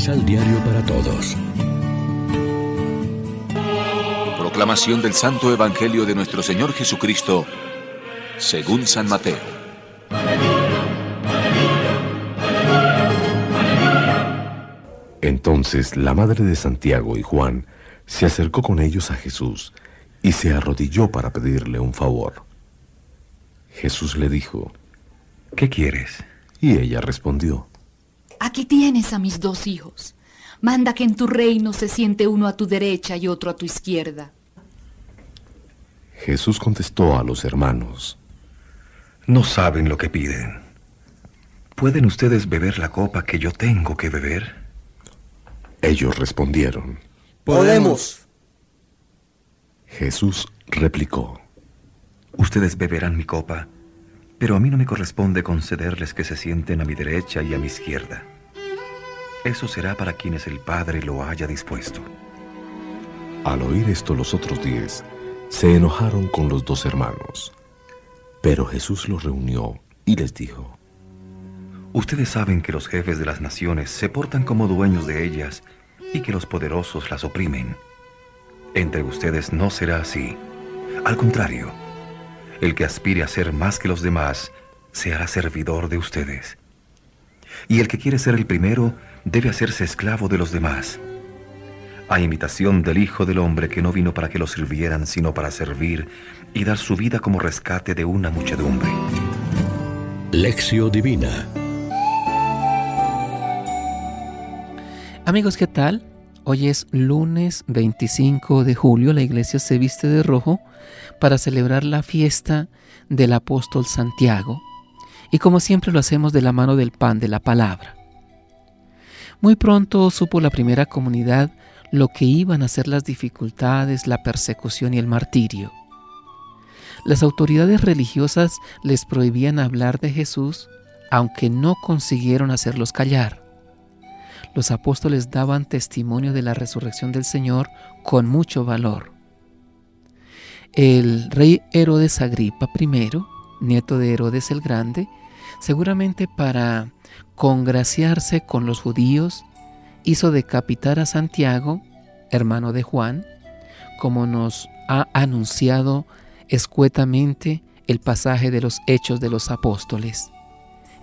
Misal Diario para Todos. Proclamación del Santo Evangelio de nuestro Señor Jesucristo, según San Mateo. Entonces la madre de Santiago y Juan se acercó con ellos a Jesús y se arrodilló para pedirle un favor. Jesús le dijo, ¿Qué quieres? Y ella respondió, Aquí tienes a mis dos hijos. Manda que en tu reino se siente uno a tu derecha y otro a tu izquierda. Jesús contestó a los hermanos, No saben lo que piden. ¿Pueden ustedes beber la copa que yo tengo que beber? Ellos respondieron, Podemos. Jesús replicó, Ustedes beberán mi copa, pero a mí no me corresponde concederles que se sienten a mi derecha y a mi izquierda. Eso será para quienes el Padre lo haya dispuesto. Al oír esto los otros diez se enojaron con los dos hermanos. Pero Jesús los reunió y les dijo, Ustedes saben que los jefes de las naciones se portan como dueños de ellas y que los poderosos las oprimen. Entre ustedes no será así. Al contrario, el que aspire a ser más que los demás se hará servidor de ustedes. Y el que quiere ser el primero debe hacerse esclavo de los demás. A imitación del Hijo del Hombre que no vino para que lo sirvieran, sino para servir y dar su vida como rescate de una muchedumbre. Lección Divina Amigos, ¿qué tal? Hoy es lunes 25 de julio, la iglesia se viste de rojo para celebrar la fiesta del apóstol Santiago y como siempre lo hacemos de la mano del pan de la palabra. Muy pronto supo la primera comunidad lo que iban a ser las dificultades, la persecución y el martirio. Las autoridades religiosas les prohibían hablar de Jesús, aunque no consiguieron hacerlos callar. Los apóstoles daban testimonio de la resurrección del Señor con mucho valor. El rey Herodes Agripa I, nieto de Herodes el Grande, seguramente para congraciarse con los judíos, hizo decapitar a Santiago, hermano de Juan, como nos ha anunciado escuetamente el pasaje de los Hechos de los Apóstoles.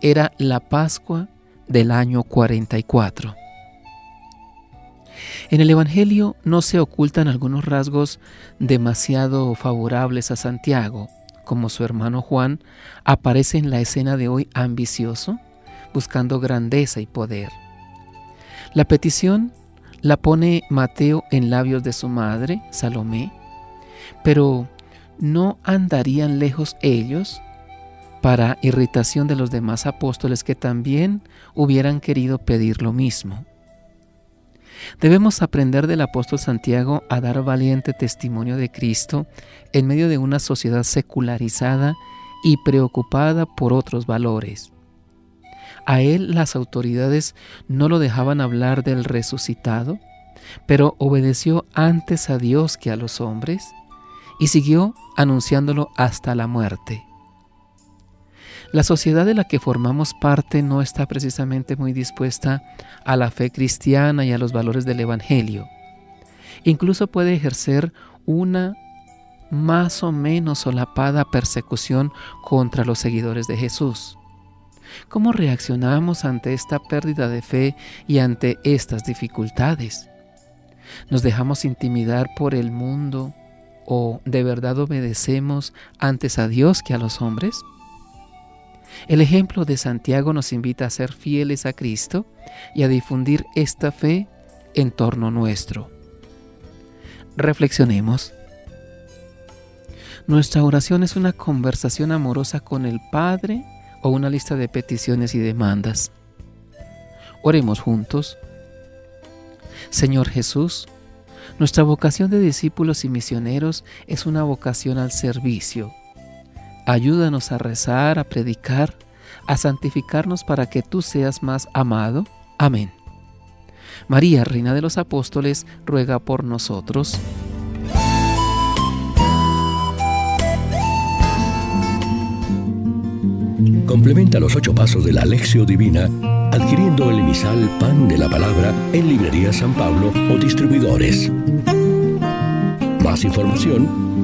Era la Pascua del año 44. En el Evangelio no se ocultan algunos rasgos demasiado favorables a Santiago, como su hermano Juan aparece en la escena de hoy ambicioso, buscando grandeza y poder. La petición la pone Mateo en labios de su madre, Salomé, pero ¿no andarían lejos ellos para irritación de los demás apóstoles que también hubieran querido pedir lo mismo? Debemos aprender del apóstol Santiago a dar valiente testimonio de Cristo en medio de una sociedad secularizada y preocupada por otros valores. A él las autoridades no lo dejaban hablar del resucitado, pero obedeció antes a Dios que a los hombres y siguió anunciándolo hasta la muerte. La sociedad de la que formamos parte no está precisamente muy dispuesta a la fe cristiana y a los valores del Evangelio. Incluso puede ejercer una más o menos solapada persecución contra los seguidores de Jesús. ¿Cómo reaccionamos ante esta pérdida de fe y ante estas dificultades? ¿Nos dejamos intimidar por el mundo o de verdad obedecemos antes a Dios que a los hombres? El ejemplo de Santiago nos invita a ser fieles a Cristo y a difundir esta fe en torno nuestro. Reflexionemos. Nuestra oración es una conversación amorosa con el Padre o una lista de peticiones y demandas. Oremos juntos. Señor Jesús, nuestra vocación de discípulos y misioneros es una vocación al servicio Ayúdanos a rezar, a predicar, a santificarnos para que tú seas más amado. Amén. María, Reina de los Apóstoles, ruega por nosotros. Complementa los ocho pasos de la Alexio Divina adquiriendo el emisal Pan de la Palabra en Librería San Pablo o distribuidores. Más información